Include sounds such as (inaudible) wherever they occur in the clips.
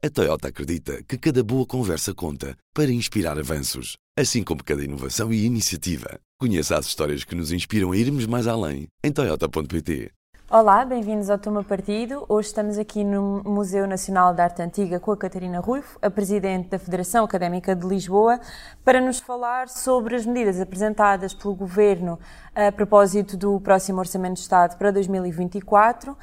A Toyota acredita que cada boa conversa conta para inspirar avanços, assim como cada inovação e iniciativa. Conheça as histórias que nos inspiram a irmos mais além em Toyota.pt. Olá, bem-vindos ao Toma Partido. Hoje estamos aqui no Museu Nacional de Arte Antiga com a Catarina Ruivo, a Presidente da Federação Académica de Lisboa, para nos falar sobre as medidas apresentadas pelo Governo a propósito do próximo Orçamento de Estado para 2024,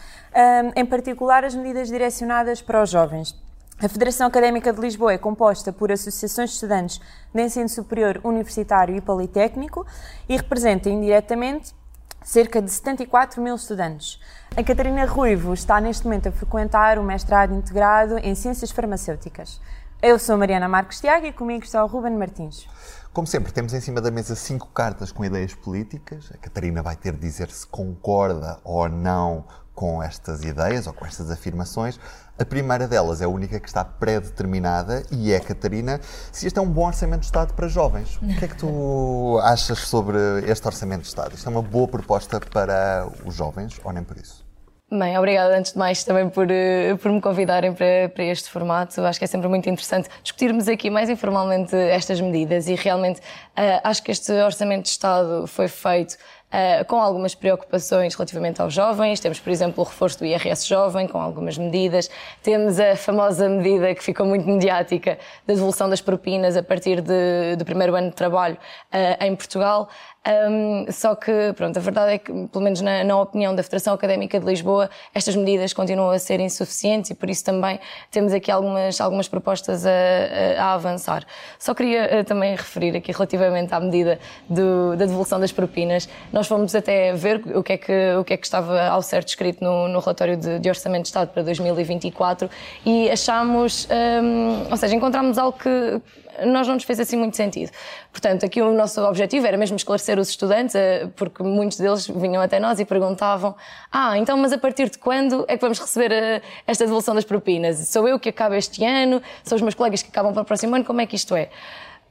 em particular as medidas direcionadas para os jovens. A Federação Académica de Lisboa é composta por associações de estudantes de ensino superior, universitário e politécnico e representa indiretamente cerca de 74 mil estudantes. A Catarina Ruivo está neste momento a frequentar o mestrado integrado em Ciências Farmacêuticas. Eu sou Mariana Marques Tiago e comigo está o Ruben Martins. Como sempre, temos em cima da mesa cinco cartas com ideias políticas. A Catarina vai ter de dizer se concorda ou não com estas ideias ou com estas afirmações. A primeira delas é a única que está pré-determinada e é, Catarina, se este é um bom orçamento de Estado para jovens. O que é que tu (laughs) achas sobre este orçamento de Estado? Isto é uma boa proposta para os jovens ou nem por isso? Bem, obrigada antes de mais também por, eh, por me convidarem para, para este formato. Acho que é sempre muito interessante discutirmos aqui mais informalmente estas medidas e realmente uh, acho que este Orçamento de Estado foi feito Uh, com algumas preocupações relativamente aos jovens. Temos, por exemplo, o reforço do IRS jovem, com algumas medidas. Temos a famosa medida que ficou muito mediática da devolução das propinas a partir de, do primeiro ano de trabalho uh, em Portugal. Um, só que, pronto, a verdade é que, pelo menos na, na, opinião da Federação Académica de Lisboa, estas medidas continuam a ser insuficientes e por isso também temos aqui algumas, algumas propostas a, a, a avançar. Só queria uh, também referir aqui relativamente à medida do, da devolução das propinas. Nós fomos até ver o que é que, o que, é que estava ao certo escrito no, no relatório de, de, Orçamento de Estado para 2024 e achámos, um, ou seja, encontramos algo que nós não nos fez assim muito sentido. Portanto, aqui o nosso objetivo era mesmo esclarecer os estudantes, eh, porque muitos deles vinham até nós e perguntavam: Ah, então, mas a partir de quando é que vamos receber eh, esta devolução das propinas? Sou eu que acabo este ano? São os meus colegas que acabam para o próximo ano? Como é que isto é?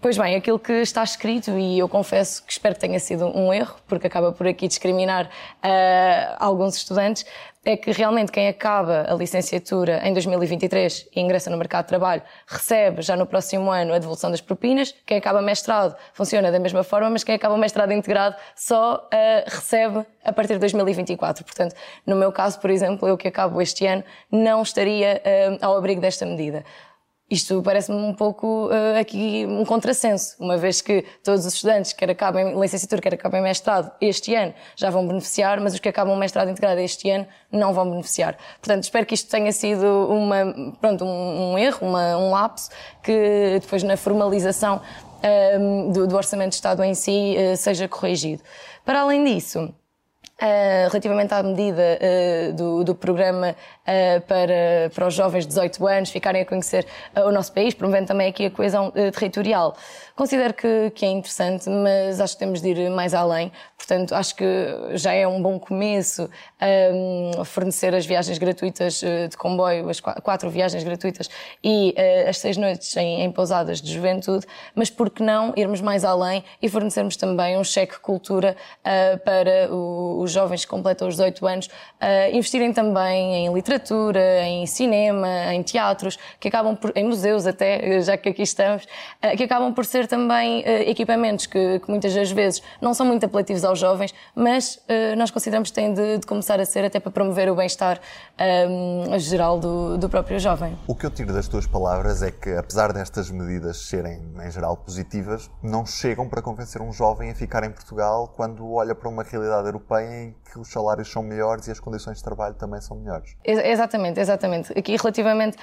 Pois bem, aquilo que está escrito, e eu confesso que espero que tenha sido um erro, porque acaba por aqui discriminar uh, alguns estudantes, é que realmente quem acaba a licenciatura em 2023 e ingressa no mercado de trabalho recebe já no próximo ano a devolução das propinas. Quem acaba mestrado funciona da mesma forma, mas quem acaba mestrado integrado só uh, recebe a partir de 2024. Portanto, no meu caso, por exemplo, eu que acabo este ano, não estaria uh, ao abrigo desta medida. Isto parece-me um pouco uh, aqui um contrassenso, uma vez que todos os estudantes, quer acabem licenciatura, quer acabem mestrado, este ano já vão beneficiar, mas os que acabam mestrado integrado este ano não vão beneficiar. Portanto, espero que isto tenha sido uma, pronto, um, um erro, uma, um lapso, que depois na formalização um, ehm, do, do, Orçamento de Estado em si uh, seja corrigido. Para além disso, Uh, relativamente à medida uh, do, do, programa para, para os jovens de 18 anos ficarem a conhecer o nosso país, promovendo também aqui a coesão territorial. Considero que, que, é interessante, mas acho que temos de ir mais além. Portanto, acho que já é um bom começo um, fornecer as viagens gratuitas eh, de comboio, as quatro viagens gratuitas e uh, as seis noites em, em, pousadas de juventude, mas por que não irmos mais além e fornecermos também um cheque cultura uh, para o, os jovens que completam os 18 anos uh, investirem também em literatura, em cinema, em teatros, que acabam por, em museus até, (laughs) já que aqui estamos, que acabam por ser também uh, equipamentos que, que, muitas das vezes não são muito apelativos aos jovens, mas uh, nós consideramos que têm de, de, começar a ser até para promover o bem-estar um, ehm, geral do, do próprio jovem. O que eu tiro das tuas palavras é que, apesar destas medidas serem, em geral, positivas, não chegam para convencer um jovem a ficar em Portugal quando olha para uma realidade europeia em que os salários são melhores e as condições de trabalho também são melhores. Exatamente, exatamente. Aqui, relativamente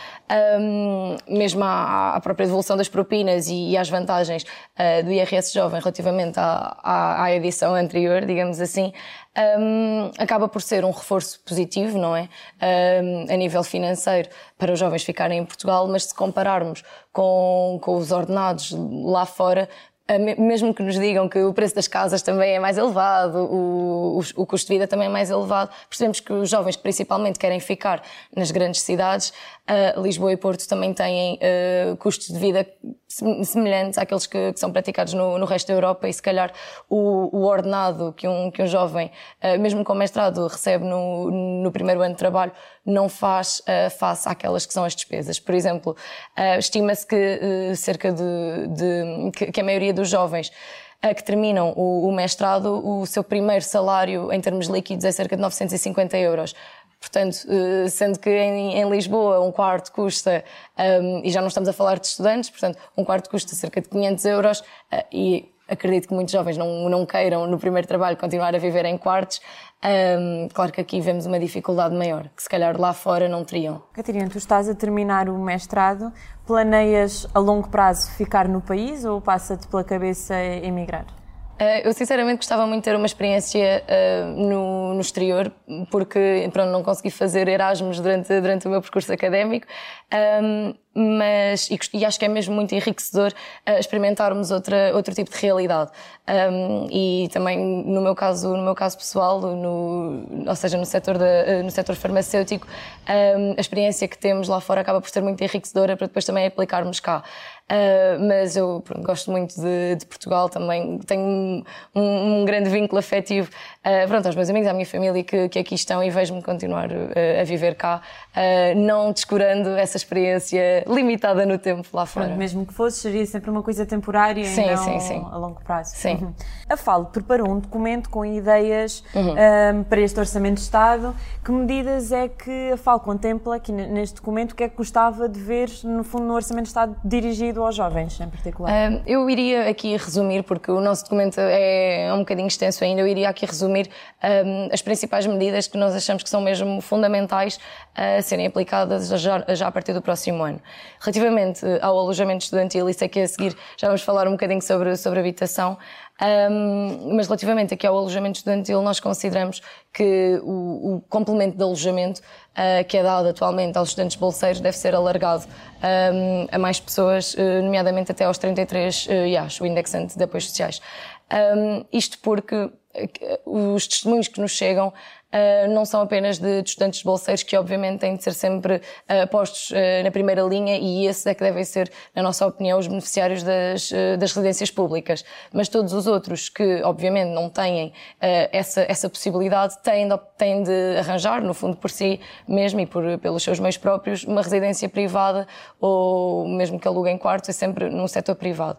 um, mesmo à, à, própria devolução das propinas e, e às vantagens uh, do IRS jovem relativamente à, à, à, edição anterior, digamos assim, um, acaba por ser um reforço positivo, não é? Um, a nível financeiro, para os jovens ficarem em Portugal, mas se compararmos com, com os ordenados lá fora, mesmo que nos digam que o preço das casas também é mais elevado, o, o, o, custo de vida também é mais elevado, percebemos que os jovens principalmente querem ficar nas grandes cidades, uh, Lisboa e Porto também têm uh, custos de vida semelhantes àqueles que, que são praticados no, no, resto da Europa e se calhar o, o ordenado que um, que um jovem, uh, mesmo com mestrado, recebe no, no primeiro ano de trabalho, não faz face àquelas que são as despesas. Por exemplo, estima-se que cerca de, de que, que a maioria dos jovens que terminam o, o, mestrado, o seu primeiro salário em termos líquidos é cerca de 950 euros. Portanto, eh, sendo que em, em Lisboa um quarto custa, um, ehm, e já não estamos a falar de estudantes, portanto, um quarto custa cerca de 500 euros, uh, e acredito que muitos jovens não, não queiram no primeiro trabalho continuar a viver em quartos. Um, ehm, claro que aqui vemos uma dificuldade maior, que se calhar lá fora não teriam. Catarina, tu estás a terminar o mestrado, planeias a longo prazo ficar no país ou passa-te pela cabeça emigrar? Eh, eu sinceramente gostava muito de ter uma experiência uh, no, no, exterior, porque pronto, não consegui fazer Erasmus durante, durante o meu percurso académico, um, mas e, e, acho que é mesmo muito enriquecedor uh, experimentarmos outra, outro tipo de realidade. Um, e também no meu caso, no meu caso pessoal, no, ou seja, no setor, no setor farmacêutico, um, a experiência que temos lá fora acaba por ser muito enriquecedora para depois também aplicarmos cá. Uh, mas eu pronto, gosto muito de, de, Portugal também, tenho um, um, grande vínculo afetivo uh, pronto, aos meus amigos, à minha família que, que aqui estão e vejo-me continuar uh, a viver cá, não descurando essa experiência limitada no tempo lá fora. Pronto, mesmo que fosse, seria sempre uma coisa temporária sim, e não sim, sim. a longo prazo. Sim. Uhum. A FAL preparou um documento com ideias uhum. para este Orçamento de Estado. Que medidas é que a FAL contempla aqui neste documento? O que é que gostava de ver, no fundo, no Orçamento de Estado dirigido aos jovens, em particular? eu iria aqui resumir, porque o nosso documento é um bocadinho extenso ainda, eu iria aqui resumir um, as principais medidas que nós achamos que são mesmo fundamentais a serem aplicadas já, já a partir do próximo ano. Relativamente ao alojamento estudantil, isso é que a seguir já vamos falar um bocadinho sobre, sobre habitação. Um, mas relativamente aqui ao alojamento estudantil, nós consideramos que o, o complemento de alojamento uh, que é dado atualmente aos estudantes bolseiros deve ser alargado um, a mais pessoas, uh, nomeadamente até aos 33 uh, IAS, o indexante de apoios sociais. Um, isto porque os testemunhos que nos chegam uh, não são apenas de, de estudantes bolseiros que obviamente têm de ser sempre uh, postos uh, na primeira linha e esses é que devem ser, na nossa opinião, os beneficiários das, das residências públicas. Mas todos os outros que obviamente não têm essa, essa possibilidade têm de, têm de arranjar, no fundo por si mesmo e por, pelos seus meios próprios, uma residência privada ou mesmo que aluguem quartos, é sempre num setor privado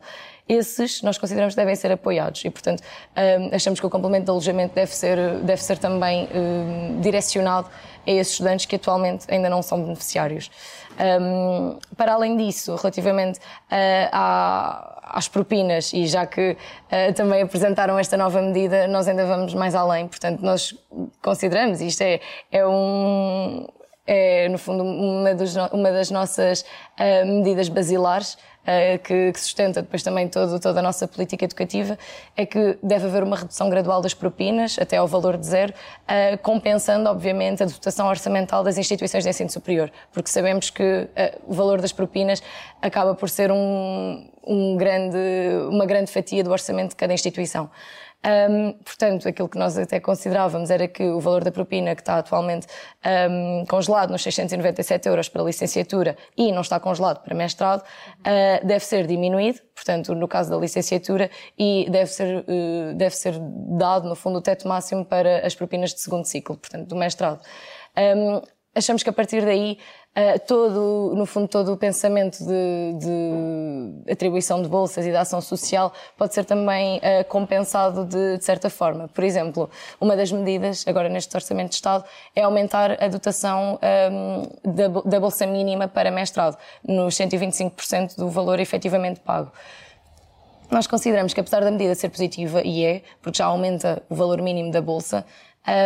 esses nós consideramos que devem ser apoiados e, portanto, hum, achamos que o complemento de alojamento deve ser, deve ser também hum, direcionado a esses estudantes que atualmente ainda não são beneficiários. Um, para além disso, relativamente uh, às propinas, e já que uh, também apresentaram esta nova medida, nós ainda vamos mais além. Portanto, nós consideramos, isto é, é um. É, no fundo, uma, uma das nossas uh, medidas basilares eh, que, sustenta depois também todo, toda a nossa política educativa, é que deve haver uma redução gradual das propinas, até ao valor de zero, eh, compensando, obviamente, a dotação orçamental das instituições de ensino superior, porque sabemos que o valor das propinas acaba por ser um, um grande, uma grande fatia do orçamento de cada instituição. Um, portanto, aquilo que nós até considerávamos era que o valor da propina, que está atualmente um, congelado nos 697 euros para licenciatura e não está congelado para mestrado, uh, deve ser diminuído, portanto, no caso da licenciatura, e deve ser, uh, deve ser dado, no fundo, o teto máximo para as propinas de segundo ciclo, portanto, do mestrado. Um, achamos que a partir daí Uh, todo, no fundo, todo o pensamento de, de, atribuição de bolsas e de ação social pode ser também uh, compensado de, de, certa forma. Por exemplo, uma das medidas, agora neste Orçamento de Estado, é aumentar a dotação um, da, da, bolsa mínima para mestrado, nos 125% do valor efetivamente pago. Nós consideramos que, apesar da medida ser positiva, e é, porque já aumenta o valor mínimo da bolsa,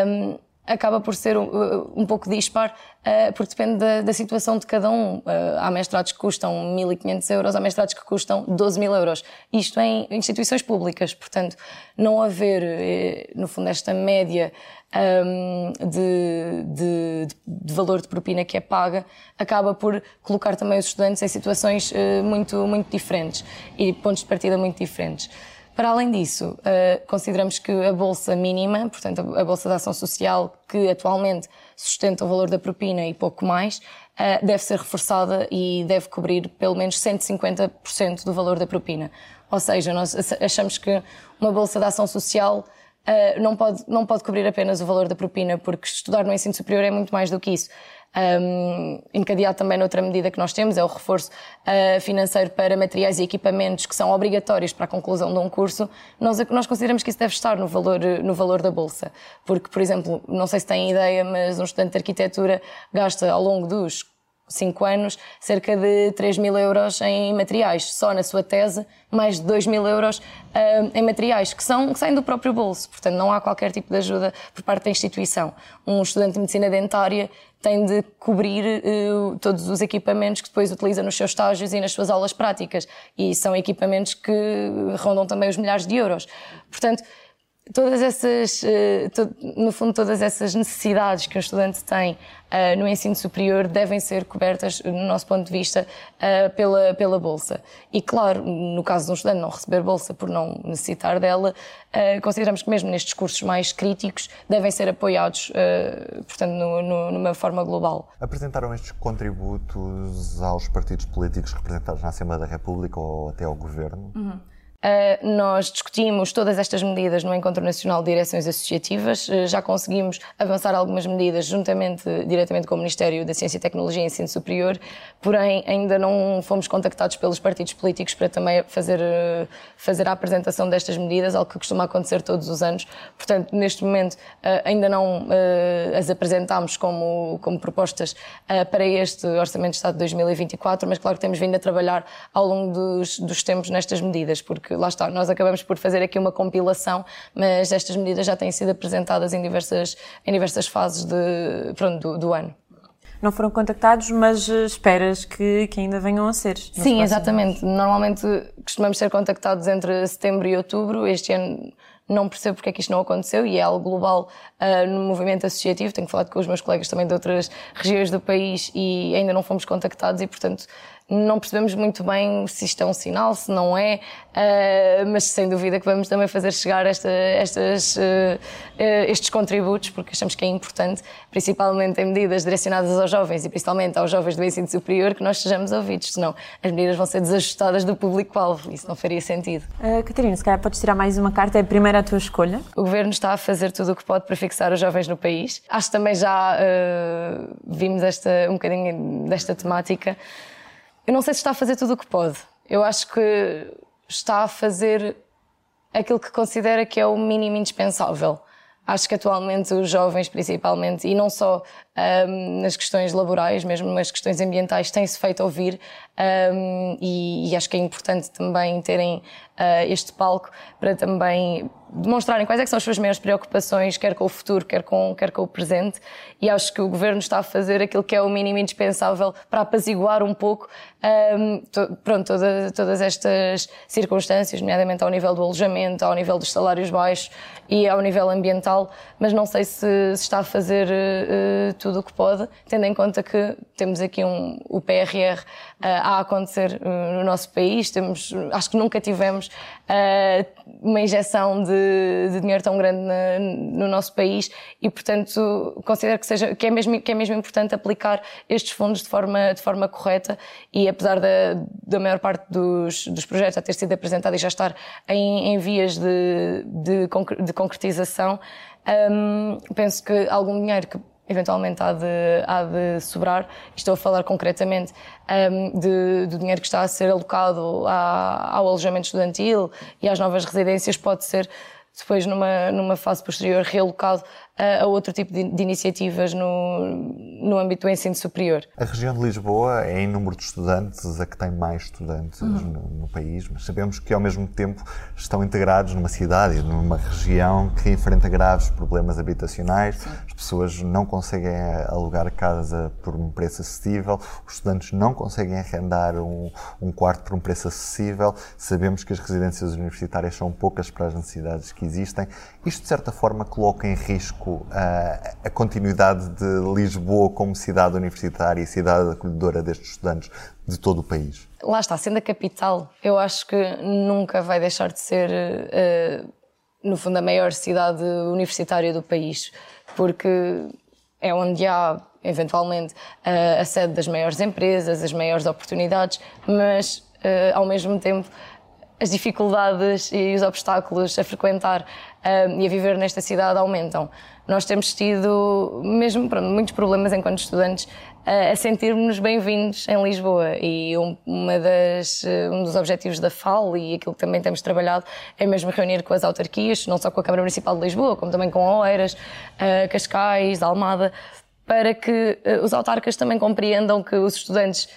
um, acaba por ser um, um pouco dispar, uh, porque depende da, da, situação de cada um. Uh, há mestrados que custam 1.500 euros, há mestrados que custam 12 mil euros. Isto em instituições públicas, portanto, não haver, eh, no fundo, esta média um, de, de, de, valor de propina que é paga, acaba por colocar também os estudantes em situações uh, muito, muito diferentes e pontos de partida muito diferentes. Para além disso, uh, consideramos que a bolsa mínima, portanto a bolsa de ação social, que atualmente sustenta o valor da propina e pouco mais, uh, deve ser reforçada e deve cobrir pelo menos 150% do valor da propina. Ou seja, nós achamos que uma bolsa de ação social uh, não, pode, não pode cobrir apenas o valor da propina, porque estudar no ensino superior é muito mais do que isso. Um, encadeado também noutra medida que nós temos, é o reforço uh, financeiro para materiais e equipamentos que são obrigatórios para a conclusão de um curso, nós, nós consideramos que isso deve estar no valor, no valor da bolsa. Porque, por exemplo, não sei se têm ideia, mas um estudante de arquitetura gasta ao longo dos 5 anos, cerca de 3 mil euros em materiais, só na sua tese, mais de 2 mil euros uh, em materiais, que, são, que saem do próprio bolso. Portanto, não há qualquer tipo de ajuda por parte da instituição. Um estudante de medicina dentária tem de cobrir uh, todos os equipamentos que depois utiliza nos seus estágios e nas suas aulas práticas. E são equipamentos que rondam também os milhares de euros. Portanto, todas essas, eh, no fundo, todas essas necessidades que um estudante tem eh, no ensino superior devem ser cobertas, no nosso ponto de vista, eh, pela, pela Bolsa. E, claro, no caso de um estudante não receber Bolsa por não necessitar dela, consideramos que mesmo nestes cursos mais críticos devem ser apoiados, portanto, no, no, numa forma global. Apresentaram estes contributos aos partidos políticos representados na Assembleia da República ou até ao Governo? Uhum. Uh, nós discutimos todas estas medidas no Encontro Nacional de Direções Associativas. Uh, já conseguimos avançar algumas medidas juntamente, diretamente com o Ministério da Ciência e Tecnologia e Ensino Superior, porém ainda não fomos contactados pelos partidos políticos para também fazer, uh, fazer a apresentação destas medidas, algo que costuma acontecer todos os anos. Portanto, neste momento ainda não as apresentámos como, como propostas para este Orçamento de Estado de 2024, mas claro que temos vindo a trabalhar ao longo dos, dos tempos nestas medidas, porque lá está, nós acabamos por fazer aqui uma compilação, mas estas medidas já têm sido apresentadas em diversas, em diversas fases de, pronto, do, do ano não foram contactados, mas eh, esperas que, que ainda venham a ser. Sim, exatamente. Normalmente costumamos ser contactados entre setembro e outubro. Este ano não percebo porque é que isto não aconteceu e é algo global uh, no movimento associativo. Tenho falado com os meus colegas também de outras regiões do país e ainda não fomos contactados e, portanto, não percebemos muito bem se isto é um sinal, se não é, uh, mas sem dúvida que vamos também fazer chegar esta, estas, uh, uh, estes contributos, porque achamos que é importante, principalmente em medidas direcionadas aos jovens e principalmente aos jovens do ensino superior, que nós sejamos ouvidos, senão as medidas vão ser desajustadas do público-alvo, isso não faria sentido. Catarina, se calhar podes tirar mais uma carta, é a primeira a tua escolha? O Governo está a fazer tudo o que pode para fixar os jovens no país. Acho que também já vimos esta, um bocadinho desta temática. Eu não sei se está a fazer tudo o que pode. Eu acho que está a fazer aquilo que considera que é o mínimo indispensável. Acho que atualmente os jovens, principalmente, e não só nas questões laborais, mesmo nas questões ambientais, têm-se feito ouvir um, e, e, acho que é importante também terem uh, este palco para também demonstrarem quais é são as suas maiores preocupações, quer com o futuro, quer com, quer com o presente. E acho que o Governo está a fazer aquilo que é o mínimo indispensável para apaziguar um pouco um, to, pronto, toda, todas estas circunstâncias, nomeadamente ao nível do alojamento, ao nível dos salários baixos e ao nível ambiental, mas não sei se, se está a fazer uh, tudo o que pode, tendo em conta que temos aqui um, o PRR a acontecer uh, no nosso país, temos, acho que nunca tivemos uma injeção de, de, dinheiro tão grande na, no nosso país. E, portanto, considero que, seja, que, é mesmo, que é mesmo importante aplicar estes fundos de forma, de forma correta. E, apesar da, da maior parte dos, dos projetos a ter sido apresentado e já estar em, em vias de, de, de concretização, um, penso que algum dinheiro que eventualmente há de, há de sobrar, estou a falar concretamente um, de, do dinheiro que está a ser alocado à, ao alojamento estudantil e às novas residências, pode ser depois numa, numa fase posterior realocado a, a outro tipo de, de, iniciativas no, no âmbito do ensino superior. A região de Lisboa é em número de estudantes a que tem mais estudantes uhum. no, no, país, mas sabemos que ao mesmo tempo estão integrados numa cidade, numa região que enfrenta graves problemas habitacionais, Sim. as pessoas não conseguem alugar casa por um preço acessível, os estudantes não conseguem arrendar um, um quarto por um preço acessível, sabemos que as residências universitárias são poucas para as necessidades que existem. Isto, de certa forma, coloca em risco a, a continuidade de Lisboa como cidade universitária e cidade acolhedora destes estudantes de todo o país? Lá está, sendo a capital, eu acho que nunca vai deixar de ser, uh, no fundo, a maior cidade universitária do país, porque é onde há, eventualmente, uh, a sede das maiores empresas, as maiores oportunidades, mas, uh, ao mesmo tempo, as dificuldades e os obstáculos a frequentar uh, e a viver nesta cidade aumentam. Nós temos tido mesmo pronto, muitos problemas enquanto estudantes uh, a sentirmos-nos bem-vindos em Lisboa e um, uma das, uh, um dos objetivos da FAL e aquilo que também temos trabalhado é mesmo reunir com as autarquias, não só com a Câmara Municipal de Lisboa, como também com Oeiras, Cascais, Almada, para que os autarcas também compreendam que os estudantes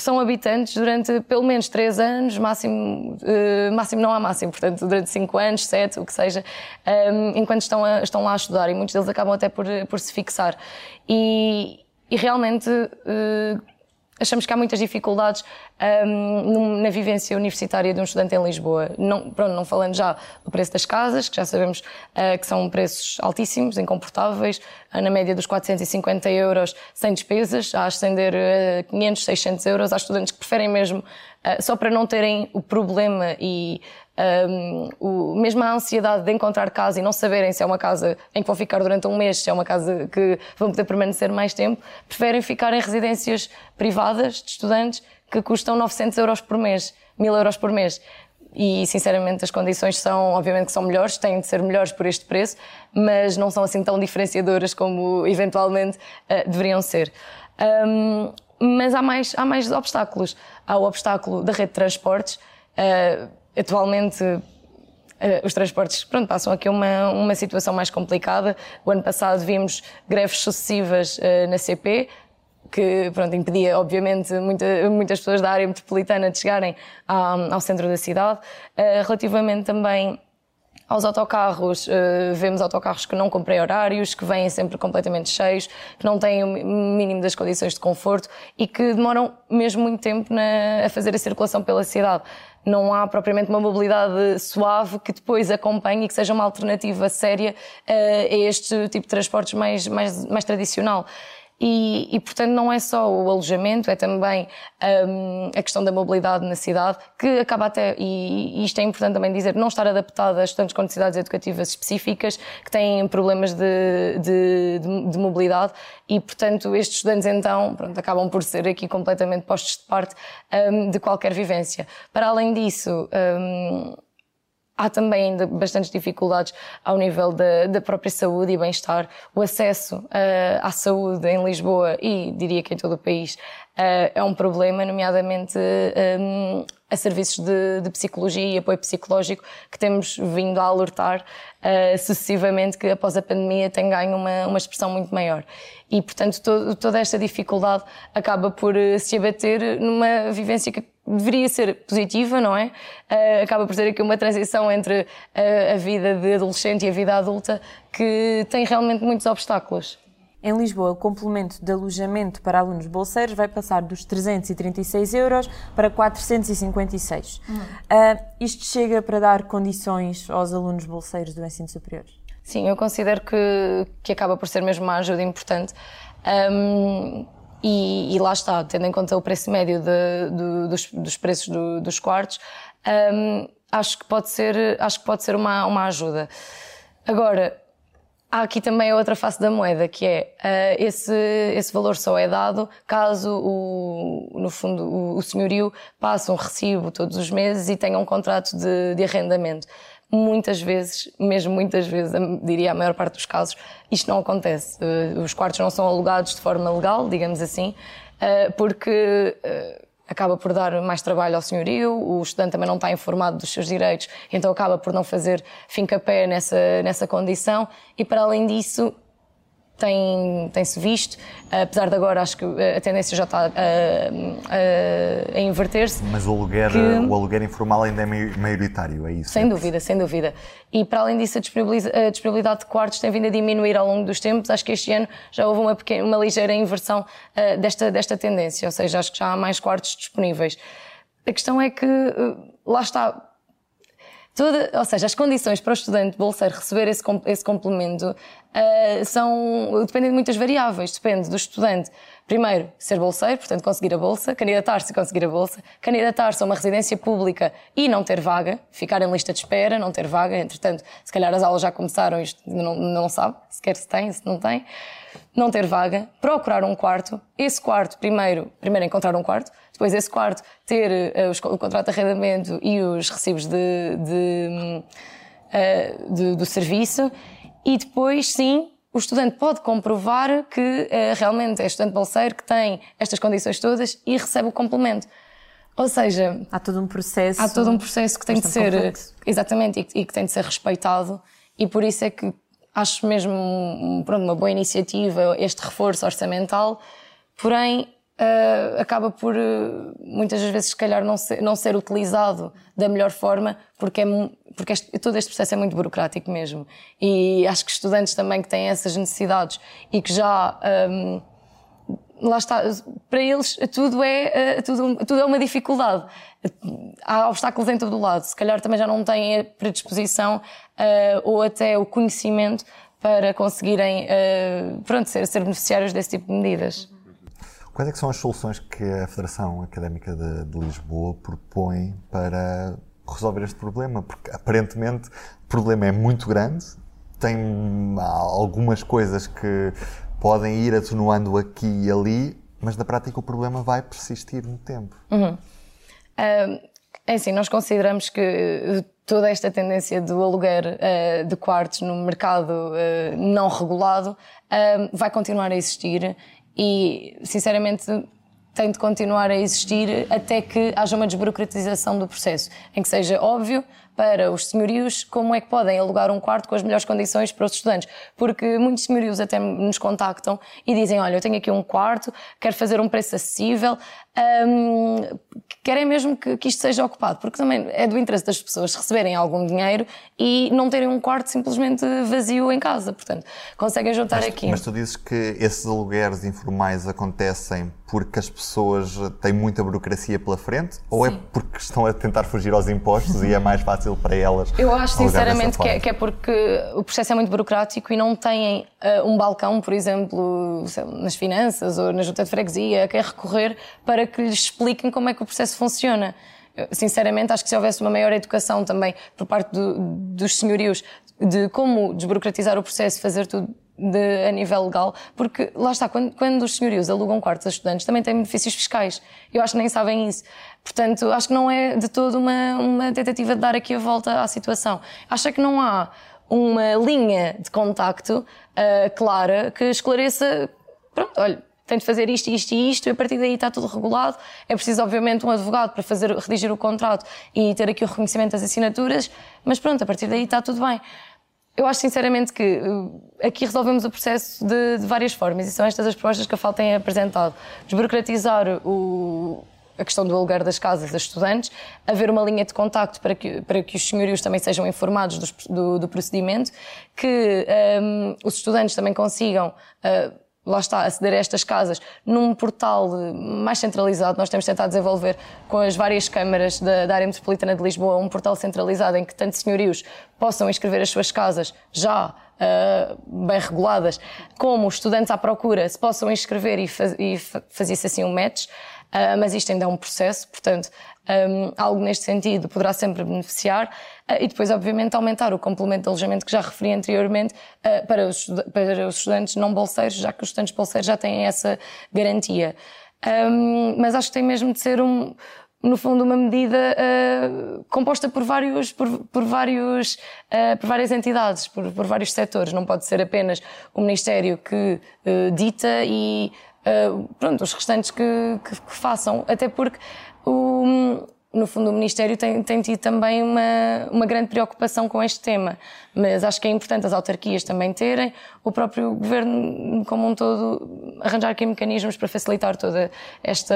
são habitantes durante pelo menos três anos, máximo, uh, máximo não há máximo, portanto, durante cinco anos, sete, o que seja, um, ehm, enquanto estão, a, estão lá a estudar e muitos deles acabam até por, por se fixar. E, e realmente. Uh, achamos que há muitas dificuldades um, na vivência universitária de um estudante em Lisboa. Não, pronto, não falando já do preço das casas, que já sabemos uh, que são preços altíssimos, incomportáveis, uh, na média dos 450 euros sem despesas, a ascender a uh, 500, 600 euros. Há estudantes que preferem mesmo, uh, só para não terem o problema e um, o, mesmo a ansiedade de encontrar casa e não saberem se é uma casa em que vão ficar durante um mês, se é uma casa que vão poder permanecer mais tempo, preferem ficar em residências privadas de estudantes que custam 900 euros por mês, 1000 euros por mês. E, sinceramente, as condições são, obviamente, que são melhores, têm de ser melhores por este preço, mas não são assim tão diferenciadoras como, eventualmente, uh, deveriam ser. Um, mas há mais, há mais obstáculos. Há o obstáculo da rede de transportes. Uh, atualmente Uh, os transportes pronto, passam aqui uma, uma situação mais complicada. O ano passado vimos greves sucessivas uh, na CP, que pronto, impedia, obviamente, muita, muitas pessoas da área metropolitana de chegarem ao, ao centro da cidade. Relativamente também aos autocarros, uh, vemos autocarros que não cumprem horários, que vêm sempre completamente cheios, que não têm o mínimo das condições de conforto e que demoram mesmo muito tempo na, a fazer a circulação pela cidade não há propriamente uma mobilidade suave que depois acompanhe e que seja uma alternativa séria uh, a este tipo de transportes mais, mais, mais tradicional. E, e, portanto, não é só o alojamento, é também um, a questão da mobilidade na cidade, que acaba até, e, e isto é importante também dizer, não estar adaptada a estudantes com necessidades educativas específicas, que têm problemas de, de, de, de mobilidade, e, portanto, estes estudantes, então, pronto, acabam por ser aqui completamente postos de parte um, de qualquer vivência. Para além disso, um, há também ainda bastantes dificuldades ao nível da, da própria saúde e bem-estar. O acesso uh, à saúde em Lisboa e diria que em todo o país uh, é um problema, nomeadamente um, a serviços de, de, psicologia e apoio psicológico que temos vindo a alertar uh, sucessivamente que após a pandemia tem ganho uma, uma expressão muito maior. E, portanto, to, toda esta dificuldade acaba por se abater numa vivência que deveria ser positiva, não é? Uh, acaba por ser aqui uma transição entre uh, a vida de adolescente e a vida adulta que tem realmente muitos obstáculos. Em Lisboa, o complemento de alojamento para alunos bolseiros vai passar dos 336 euros para 456. Uhum. Uh, isto chega para dar condições aos alunos bolseiros do ensino superior? Sim, eu considero que, que acaba por ser mesmo uma ajuda importante. Um, e, e, lá está, tendo em conta o preço médio de, de, dos, dos, preços do, dos quartos, um, acho que pode ser, acho que pode ser uma, uma ajuda. Agora, há aqui também a outra face da moeda, que é uh, esse, esse valor só é dado caso, o, no fundo, o, o senhorio passe um recibo todos os meses e tenha um contrato de, de arrendamento muitas vezes, mesmo muitas vezes, diria a maior parte dos casos, isto não acontece. Eh, os quartos não são alugados de forma legal, digamos assim, eh, porque acaba por dar mais trabalho ao senhorio, o estudante também não está informado dos seus direitos, então acaba por não fazer fim-capé nessa, nessa condição. E, para além disso, tem, tem-se visto, apesar de agora acho que a tendência já está a, a, a inverter-se. Mas o aluguer, que, o aluguer informal ainda é maioritário, é isso? Sem é dúvida, sem dúvida. E para além disso, a disponibilidade, a disponibilidade de quartos tem vindo a diminuir ao longo dos tempos. Acho que este ano já houve uma, pequena, uma ligeira inversão uh, desta, desta tendência, ou seja, acho que já há mais quartos disponíveis. A questão é que, lá está, Toda, ou seja, as condições para o estudante bolseiro receber esse, esse complemento uh, são, dependem de muitas variáveis. Depende do estudante, primeiro, ser bolseiro, portanto, conseguir a bolsa, candidatar-se e conseguir a bolsa, candidatar-se a uma residência pública e não ter vaga, ficar em lista de espera, não ter vaga, entretanto, se calhar as aulas já começaram, isto não, não sabe sequer se tem, se não tem. Não ter vaga, procurar um quarto, esse quarto, primeiro, primeiro encontrar um quarto, depois esse quarto ter uh, os, o contrato de arrendamento e os recibos de, de, uh, de, do serviço, e depois, sim, o estudante pode comprovar que uh, realmente é estudante bolseiro, que tem estas condições todas e recebe o complemento. Ou seja, há todo um processo. Há todo um processo que tem de ser complexo. exatamente e, e, que tem de ser respeitado e por isso é que acho mesmo pronto, uma boa iniciativa este reforço orçamental, porém uh, acaba por uh, muitas vezes se calhar não ser, não ser utilizado da melhor forma porque é porque este, todo este processo é muito burocrático mesmo. E acho que estudantes também que têm essas necessidades e que já um, lá está, para eles tudo é, eh, tudo, tudo é uma dificuldade. Há obstáculos em todo o lado. Se calhar também já não têm a predisposição uh, ou até o conhecimento para conseguirem uh, pronto, ser, ser beneficiários desse tipo de medidas. Quais é são as soluções que a Federação Académica de, de Lisboa propõe para resolver este problema? Porque aparentemente o problema é muito grande, tem algumas coisas que podem ir atenuando aqui e ali, mas na prática o problema vai persistir no tempo. Uhum. Uh, é assim, nós consideramos que toda esta tendência do aluguer uh, de quartos no mercado uh, não regulado vai continuar a existir e, sinceramente, tem de continuar a existir até que haja uma desburocratização do processo, em que seja óbvio para os senhorios como é que podem alugar um quarto com as melhores condições para os estudantes. Porque muitos senhorios até nos contactam e dizem: Olha, eu tenho aqui um quarto, quero fazer um preço acessível, um, querem mesmo que, que, isto seja ocupado, porque também é do interesse das pessoas receberem algum dinheiro e não terem um quarto simplesmente vazio em casa. Portanto, conseguem juntar mas, aqui. Mas tu dizes que esses alugueres informais acontecem porque as pessoas têm muita burocracia pela frente ou é Sim. é porque estão a tentar fugir aos impostos e é mais fácil para elas? Eu acho sinceramente que é, que é, porque o processo é muito burocrático e não têm uh, um balcão, por exemplo, nas finanças ou na junta de freguesia, a quem recorrer para que lhes expliquem como é que o processo funciona. Eu, sinceramente, acho que se houvesse uma maior educação também por parte do, dos senhorios de como desburocratizar o processo, fazer tudo de, a nível legal, porque lá está, quando, quando os senhorios alugam quartos a estudantes, também têm benefícios fiscais. Eu acho que nem sabem isso. Portanto, acho que não é de todo uma, uma tentativa de dar aqui a volta à situação. Acho que não há uma linha de contacto uh, clara que esclareça, pronto, olha, tem de fazer isto, isto e isto, e a partir daí está tudo regulado. É preciso, obviamente, um advogado para fazer, redigir o contrato e ter aqui o reconhecimento das assinaturas, mas pronto, a partir daí está tudo bem. Eu acho sinceramente que eh, aqui resolvemos o processo de, de várias formas e são estas as propostas que a FAL tem apresentado. Desburocratizar o, a questão do aluguer das casas a estudantes, haver uma linha de contacto para que, para que os senhorios também sejam informados do, do, do procedimento, que um, os estudantes também consigam. Uh, lá está, aceder a estas casas num portal mais centralizado. Nós temos tentado desenvolver com as várias câmaras da, da, área metropolitana de Lisboa um portal centralizado em que tanto senhorios possam inscrever as suas casas já uh, bem reguladas, como estudantes à procura se possam inscrever e, faz, e fazia-se assim um match. Uh, mas isto ainda é um processo, portanto, um, algo neste sentido poderá sempre beneficiar uh, e depois, obviamente, aumentar o complemento de alojamento que já referi anteriormente uh, para, os, para os estudantes não bolseiros, já que os estudantes bolseiros já têm essa garantia. Um, mas acho que tem mesmo de ser um, no fundo uma medida uh, composta por vários por, por vários uh, por várias entidades por, por, vários setores não pode ser apenas o ministério que uh, dita e pronto os restantes que, que, que, façam. Até porque o no fundo, o Ministério tem, tem tido também uma, uma grande preocupação com este tema, mas acho que é importante as autarquias também terem, o próprio Governo como um todo arranjar aqui mecanismos para facilitar toda esta,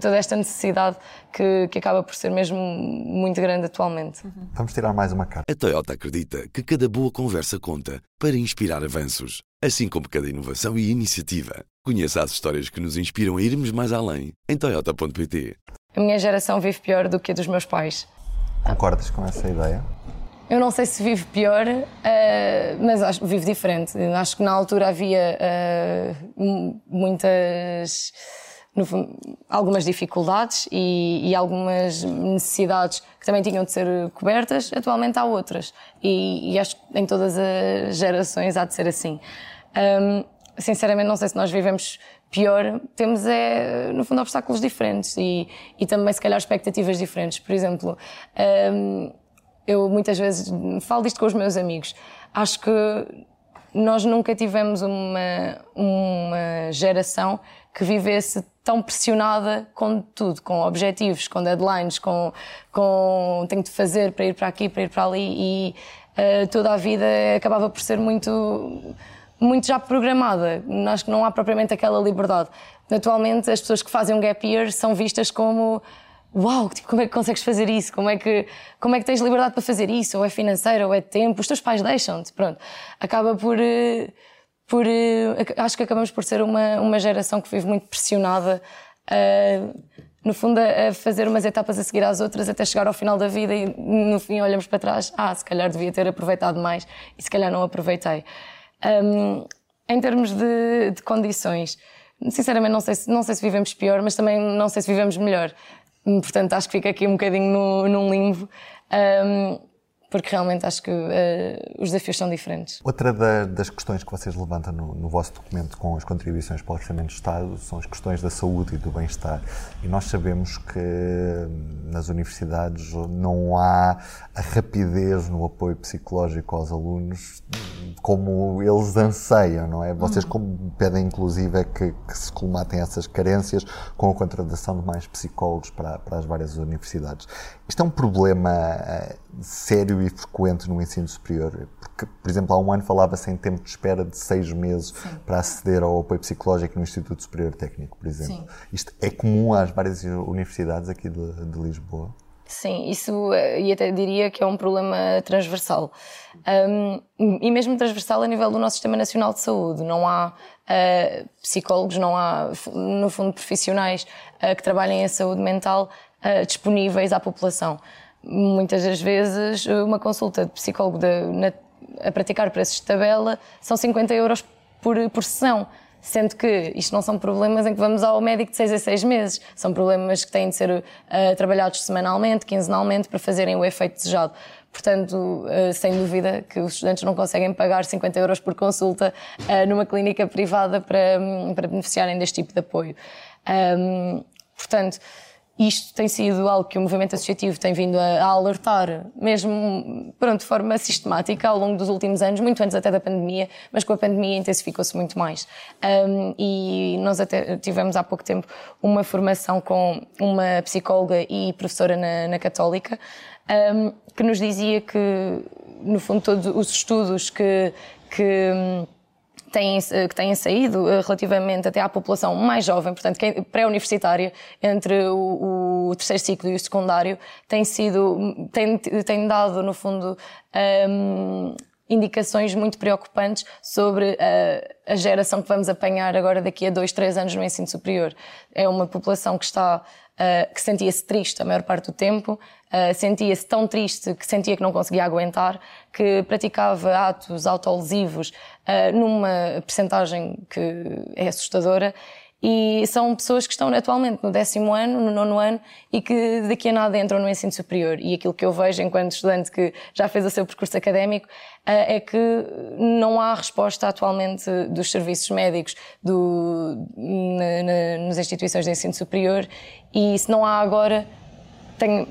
toda esta necessidade que, que acaba por ser mesmo muito grande atualmente. Uhum. Vamos tirar mais uma carta. A Toyota acredita que cada boa conversa conta para inspirar avanços, assim como cada inovação e iniciativa. Conheça as histórias que nos inspiram a irmos mais além em toyota.pt a minha geração vive pior do que a dos meus pais. Concordas com essa ideia? Eu não sei se vive pior, uh, mas acho, vive diferente. Acho que na altura havia uh, muitas. Algumas dificuldades e, e, algumas necessidades que também tinham de ser cobertas, atualmente há outras. E, e acho que em todas as gerações há de ser assim. Um, sinceramente, não sei se nós vivemos pior. Temos, é, no fundo, obstáculos diferentes e, e também, se calhar, expectativas diferentes. Por exemplo, um, eu muitas vezes falo disto com os meus amigos. Acho que nós nunca tivemos uma, uma geração que vivesse tão pressionada com tudo, com objetivos, com deadlines, com, com tenho de fazer para ir para aqui, para ir para ali e uh, toda a vida acabava por ser muito, muito já programada. Acho que não há propriamente aquela liberdade. Atualmente as pessoas que fazem um gap year são vistas como uau, tipo, como é que consegues fazer isso? Como é que, como é que tens liberdade para fazer isso? Ou é financeiro, ou é tempo? Os teus pais deixam-te, pronto. Acaba por, eh, por, eh, acho que acabamos por ser uma, uma geração que vive muito pressionada, uh, no fundo, a fazer umas etapas a seguir às outras até chegar ao final da vida e no fim olhamos para trás, ah, se calhar devia ter aproveitado mais e se calhar não aproveitei. Um, em termos de, de condições, sinceramente não sei, se, não sei se vivemos pior, mas também não sei se vivemos melhor. Portanto, acho que fica aqui um bocadinho no, num limbo. Um, porque realmente acho que uh, os desafios são diferentes. Outra da, das questões que vocês levantam no, no, vosso documento com as contribuições para o Orçamento do Estado são as questões da saúde e do bem-estar. E nós sabemos que nas universidades não há a rapidez no apoio psicológico aos alunos como eles anseiam, não é? Vocês uhum. como pedem inclusive é que, que, se colmatem essas carências com a contratação de mais psicólogos para, para as várias universidades. Isto é um problema uh, sério e frequente no ensino superior, porque, por exemplo, há um ano falava-se em tempo de espera de seis meses Sim. para aceder ao apoio psicológico no Instituto Superior Técnico, por exemplo. Sim. Isto é comum às várias universidades aqui de, de Lisboa? Sim, isso eh, e até diria que é um problema transversal. Um, e mesmo transversal a nível do nosso Sistema Nacional de Saúde. Não há uh, psicólogos, não há, no fundo, profissionais uh, que trabalhem a saúde mental uh, disponíveis à população. Muitas das vezes, uma consulta de psicólogo de, na, a praticar preços de tabela são 50 euros por, por sessão. Sendo que isto não são problemas em que vamos ao médico de 6 a 6 meses. São problemas que têm de ser uh, trabalhados semanalmente, quinzenalmente, para fazerem o efeito desejado. Portanto, uh, sem dúvida que os estudantes não conseguem pagar 50 euros por consulta numa clínica privada para, um, para beneficiarem deste tipo de apoio. Um, portanto, isto tem sido algo que o movimento associativo tem vindo a, a, alertar, mesmo pronto, de forma sistemática ao longo dos últimos anos, muito antes até da pandemia, mas com a pandemia intensificou-se muito mais. Um, e nós até tivemos há pouco tempo uma formação com uma psicóloga e professora na, na Católica, um, que nos dizia que, no fundo, todos os estudos que, que têm, eh, que têm saído eh, relativamente até à população mais jovem, portanto, pré-universitária, entre o, o, terceiro ciclo e o secundário, tem sido, tem, tem dado, no fundo, um, indicações muito preocupantes sobre a, a, geração que vamos apanhar agora daqui a dois, três anos no ensino superior. É uma população que está uh, que sentia-se triste a maior parte do tempo, uh, sentia-se tão triste que sentia que não conseguia aguentar, que praticava atos autolesivos uh, numa percentagem que é assustadora e são pessoas que estão atualmente no décimo ano, no nono ano e que daqui a nada entram no ensino superior. E aquilo que eu vejo enquanto estudante que já fez o seu percurso académico é que não há resposta atualmente dos serviços médicos do, na, na, nas instituições de ensino superior e se não há agora, tenho,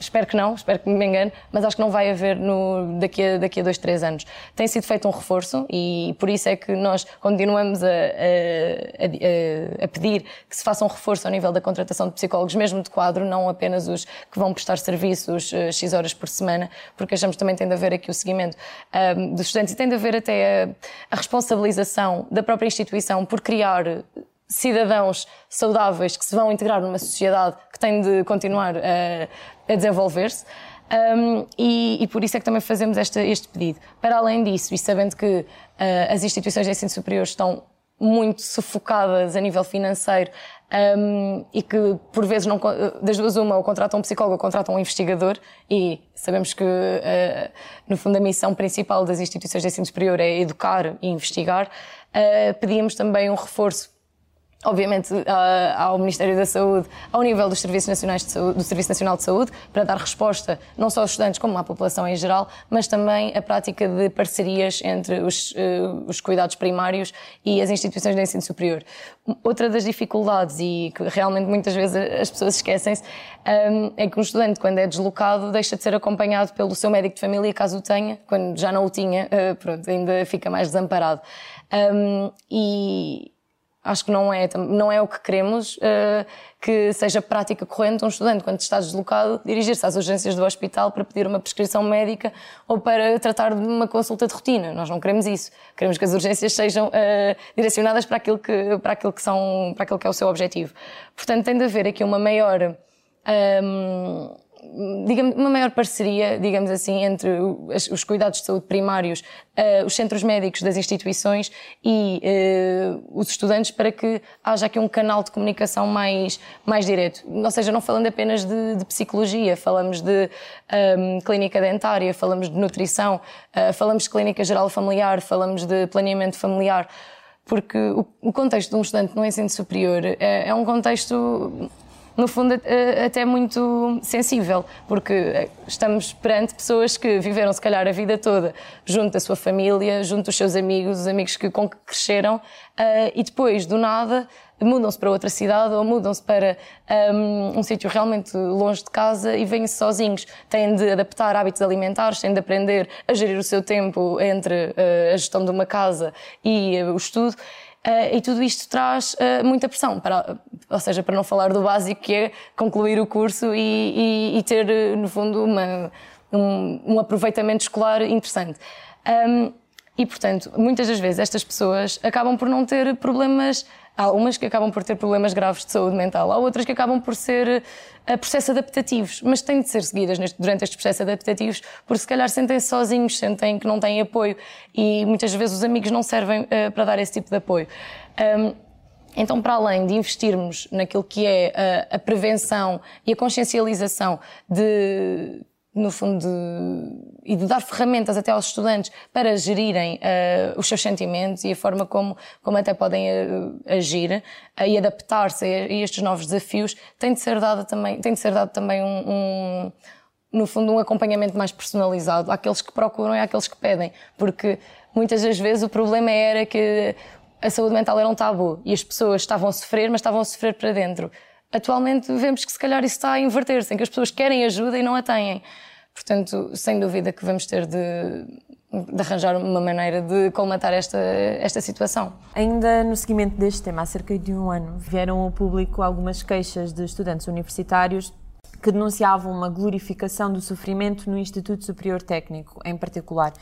espero que não, espero que me engane, mas acho que não vai haver no, daqui, a, daqui a dois, três anos. Tem sido feito um reforço e por isso é que nós continuamos a, a, a, a, pedir que se faça um reforço ao nível da contratação de psicólogos, mesmo de quadro, não apenas os que vão prestar serviços uh, X horas por semana, porque achamos também tem de haver aqui o seguimento um, dos estudantes e tem de haver até a responsabilização da própria instituição por criar cidadãos saudáveis que se vão integrar numa sociedade que tem de continuar a, a desenvolver-se. Um, e, e, por isso é que também fazemos este pedido. Para além disso, e sabendo que uh, as instituições de ensino superior estão muito sufocadas a nível financeiro um, e que por vezes não das duas uma ou contratam um psicólogo ou contratam um investigador e sabemos que uh, no fundo a missão principal das instituições de ensino superior é educar e investigar uh, pedíamos também um reforço obviamente, ao Ministério da Saúde, ao nível dos Serviços Nacionais de Saúde, do Serviço Nacional de Saúde, para dar resposta não só aos estudantes como à população em geral, mas também a prática de parcerias entre os, uh, os cuidados primários e as instituições de ensino superior. Outra das dificuldades, e que realmente muitas vezes as pessoas esquecem-se, um, é que um estudante, quando é deslocado, deixa de ser acompanhado pelo seu médico de família, caso o tenha, quando já não o tinha, pronto, ainda fica mais desamparado. E Acho que não é, não é o que queremos uh, que seja prática corrente um estudante, quando está deslocado, dirigir-se às urgências do hospital para pedir uma prescrição médica ou para tratar de uma consulta de rotina. Nós não queremos isso. Queremos que as urgências sejam uh, direcionadas para aquilo, que, para, aquilo que são, para aquilo que é o seu objetivo. Portanto, tem de haver aqui uma maior. Um, ehm, digamos, uma maior parceria, digamos assim, entre os cuidados de saúde primários, uh, os centros médicos das instituições e uh, os estudantes para que haja aqui um canal de comunicação mais, mais direto. Ou seja, não falando apenas de, de psicologia, falamos de um, ehm, clínica dentária, falamos de nutrição, uh, falamos de clínica geral familiar, falamos de planeamento familiar porque o contexto de um estudante no ensino superior é, é um contexto no fundo, até muito sensível, porque eh, estamos perante pessoas que viveram, se calhar, a vida toda junto da sua família, junto dos seus amigos, os amigos que, com que cresceram, eh, e depois, do nada, mudam-se para outra cidade ou mudam-se para um, um sítio realmente longe de casa e vêm-se sozinhos. Têm de adaptar hábitos alimentares, têm de aprender a gerir o seu tempo entre a gestão de uma casa e o estudo. Uh, e tudo isto traz uh, muita pressão, para, ou seja, para não falar do básico que é concluir o curso e, e, e ter, eh, no fundo, uma, um, um, aproveitamento escolar interessante. Um, e, portanto, muitas das vezes estas pessoas acabam por não ter problemas Há umas que acabam por ter problemas graves de saúde mental, há outras que acabam por ser uh, processos adaptativos, mas têm de ser seguidas neste, durante estes processos adaptativos, porque se calhar sentem-se sozinhos, sentem que não têm apoio e muitas vezes os amigos não servem uh, para dar esse tipo de apoio. Um, então, para além de investirmos naquilo que é a, a prevenção e a consciencialização de no fundo, de, e de dar ferramentas até aos estudantes para gerirem uh, os seus sentimentos e a forma como, como até podem uh, agir uh, e adaptar-se a, estes novos desafios, tem de ser dado também, tem de ser dado também um, um, no fundo, um acompanhamento mais personalizado àqueles que procuram e àqueles que pedem, porque muitas das vezes o problema era que a saúde mental era um tabu e as pessoas estavam a sofrer, mas estavam a sofrer para dentro. Atualmente vemos que se calhar isso está a inverter-se, em que as pessoas querem ajuda e não a têm. Portanto, sem dúvida que vamos ter de, de arranjar uma maneira de colmatar esta, esta situação. Ainda no seguimento deste tema, há cerca de um ano, vieram ao público algumas queixas de estudantes universitários que denunciavam uma glorificação do sofrimento no Instituto Superior Técnico, em particular.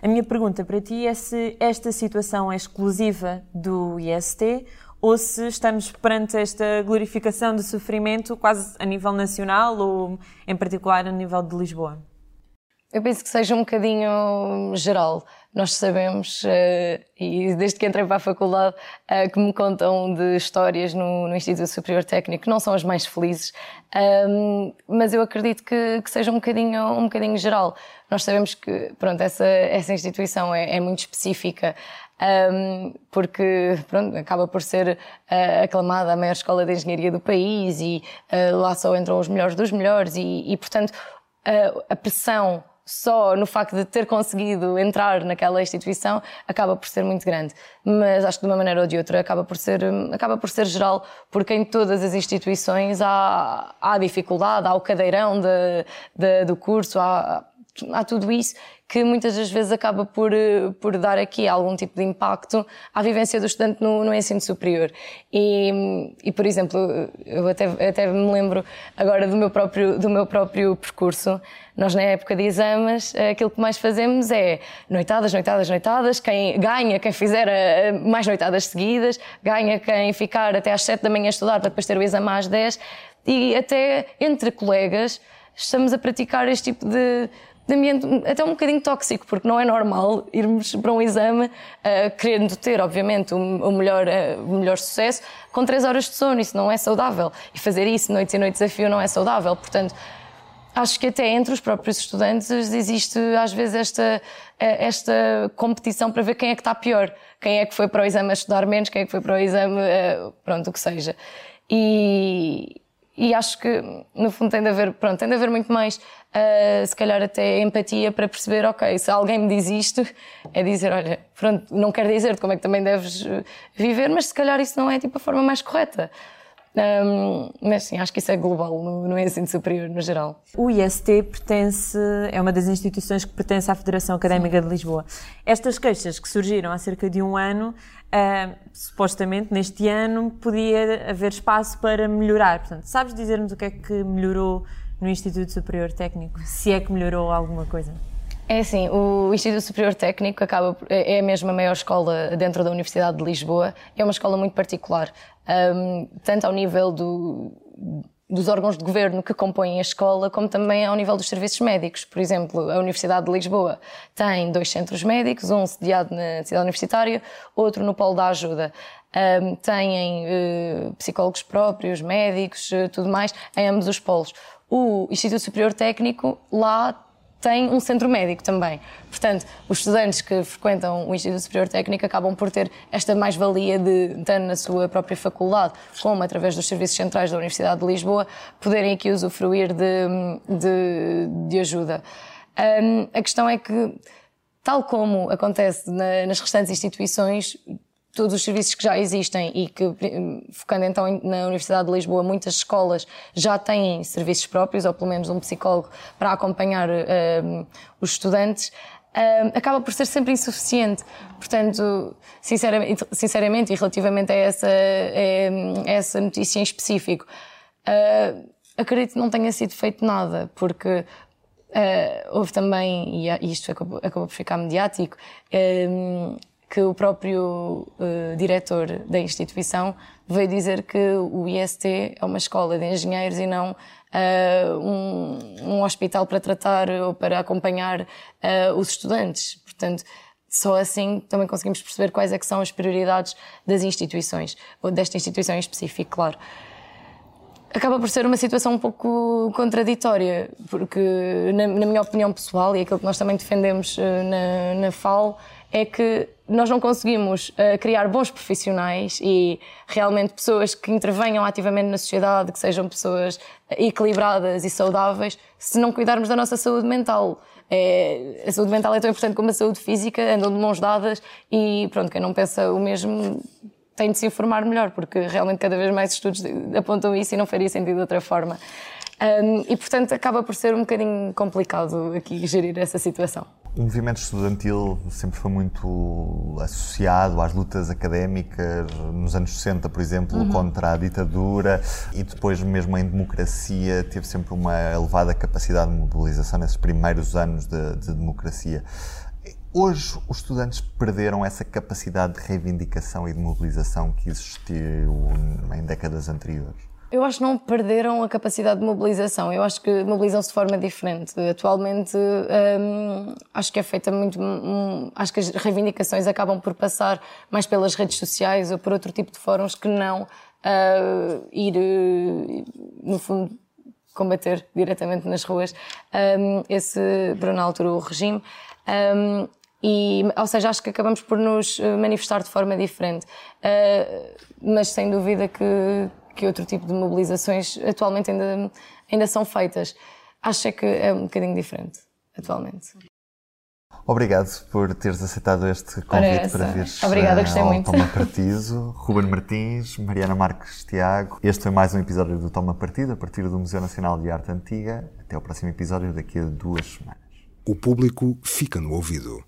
A minha pergunta para ti é se esta situação é exclusiva do IST ou se estamos perante esta glorificação do sofrimento quase a nível nacional ou em particular a nível de Lisboa? Eu penso que seja um bocadinho geral. Nós sabemos, uh, e desde que entrei para a faculdade, uh, que me contam de histórias no, Instituto Superior Técnico não são as mais felizes, um, mas eu acredito que, seja um bocadinho, um bocadinho geral. Nós sabemos que pronto, essa, essa instituição é, é muito específica um, porque pronto, acaba por ser uh, aclamada a maior escola de engenharia do país e uh, lá só entram os melhores dos melhores e, e portanto, uh, a pressão só no facto de ter conseguido entrar naquela instituição acaba por ser muito grande. Mas acho que de uma maneira ou de outra acaba por ser, acaba por ser geral, porque em todas as instituições há, há dificuldade, há o cadeirão de, de, do curso, há, há tudo isso que muitas das vezes acaba por, eh, por dar aqui algum tipo de impacto à vivência do estudante no, no ensino superior. E, e, por exemplo, eu até, até me lembro agora do meu, próprio, do meu próprio percurso. Nós, na época de exames, aquilo que mais fazemos é noitadas, noitadas, noitadas. Quem ganha, quem fizer eh, mais noitadas seguidas, ganha quem ficar até às 7 da manhã a estudar para depois ter o exame às 10. E até entre colegas estamos a praticar este tipo de, de ambiente até um bocadinho tóxico, porque não é normal irmos para um exame uh, querendo ter, obviamente, o, o melhor, uh, melhor sucesso com três horas de sono. Isso não é saudável. E fazer isso noites e noites a fio não é saudável. Portanto, acho que até entre os próprios estudantes existe às vezes esta, eh, esta competição para ver quem é que está pior, quem é que foi para o exame a estudar menos, quem é que foi para o exame, pronto, o que seja. E, e acho que, no fundo, tem de haver, pronto, tem de haver muito mais, uh, se calhar até empatia para perceber, ok, se alguém me diz isto, é dizer, olha, pronto, não quero dizer como é que também deves viver, mas se calhar isso não é tipo a forma mais correta. Um, mas sim, acho que isso é global no, no ensino superior no geral. O IST pertence, é uma das instituições que pertence à Federação Académica sim. de Lisboa. Estas queixas que surgiram há cerca de um ano, uh, supostamente neste ano podia haver espaço para melhorar. Portanto, sabes dizer-nos o que é que melhorou no Instituto Superior Técnico? Se é que melhorou alguma coisa? É assim, o Instituto Superior Técnico acaba, é mesmo a maior escola dentro da Universidade de Lisboa. É uma escola muito particular, um, tanto ao nível do, dos órgãos de governo que compõem a escola, como também ao nível dos serviços médicos. Por exemplo, a Universidade de Lisboa tem dois centros médicos, um sediado na cidade universitária, outro no Polo da Ajuda. Um, têm uh, psicólogos próprios, médicos, uh, tudo mais, em ambos os polos. O Instituto Superior Técnico lá tem um centro médico também. Portanto, os estudantes que frequentam o Instituto Superior Técnico acabam por ter esta mais-valia de, tanto na sua própria faculdade, como através dos serviços centrais da Universidade de Lisboa, poderem aqui usufruir de, de, de ajuda. Um, a questão é que, tal como acontece na, nas restantes instituições, todos os serviços que já existem e que, focando então na Universidade de Lisboa, muitas escolas já têm serviços próprios, ou pelo menos um psicólogo para acompanhar um, os estudantes, um, acaba por ser sempre insuficiente. Portanto, sinceramente, sinceramente e relativamente a essa, a essa notícia em específico, uh, acredito que não tenha sido feito nada, porque Uh, houve também, e isto acabou, acabou por ficar mediático, um, que o próprio uh, diretor da instituição veio dizer que o IST é uma escola de engenheiros e não uh, um, um, hospital para tratar ou para acompanhar uh, os estudantes. Portanto, só assim também conseguimos perceber quais é que são as prioridades das instituições, ou desta instituição em específico, claro. Acaba por ser uma situação um pouco contraditória, porque, na, na minha opinião pessoal, e aquilo que nós também defendemos na, na FAL, é que nós não conseguimos uh, criar bons profissionais e realmente pessoas que intervenham ativamente na sociedade, que sejam pessoas equilibradas e saudáveis, se não cuidarmos da nossa saúde mental. É, a saúde mental é tão importante como a saúde física, andam de mãos dadas e pronto, quem não pensa o mesmo tem de se informar melhor, porque realmente cada vez mais estudos apontam isso e não faria sentido de outra forma. Um, e portanto acaba por ser um bocadinho complicado aqui gerir essa situação. O movimento estudantil sempre foi muito associado às lutas académicas, nos anos 60, por exemplo, uhum. contra a ditadura, e depois, mesmo em democracia, teve sempre uma elevada capacidade de mobilização nesses primeiros anos de, de democracia. Hoje, os estudantes perderam essa capacidade de reivindicação e de mobilização que existiu em décadas anteriores? Eu acho que não perderam a capacidade de mobilização. Eu acho que mobilizam-se de forma diferente. Atualmente, hum, acho que é feita muito. Hum, acho que as reivindicações acabam por passar mais pelas redes sociais ou por outro tipo de fóruns que não uh, ir, no fundo, combater diretamente nas ruas um, esse, para na altura, o regime. Um, e, ou seja, acho que acabamos por nos manifestar de forma diferente. Uh, mas sem dúvida que que outro tipo de mobilizações atualmente ainda, ainda são feitas. Acho é que é um bocadinho diferente atualmente. Obrigado por teres aceitado este convite para vir Obrigada, gostei ao muito. Toma (laughs) Partido. Ruben Martins, Mariana Marques Tiago. Este foi mais um episódio do Toma Partido, a partir do Museu Nacional de Arte Antiga. Até ao próximo episódio, daqui a duas semanas. O público fica no ouvido.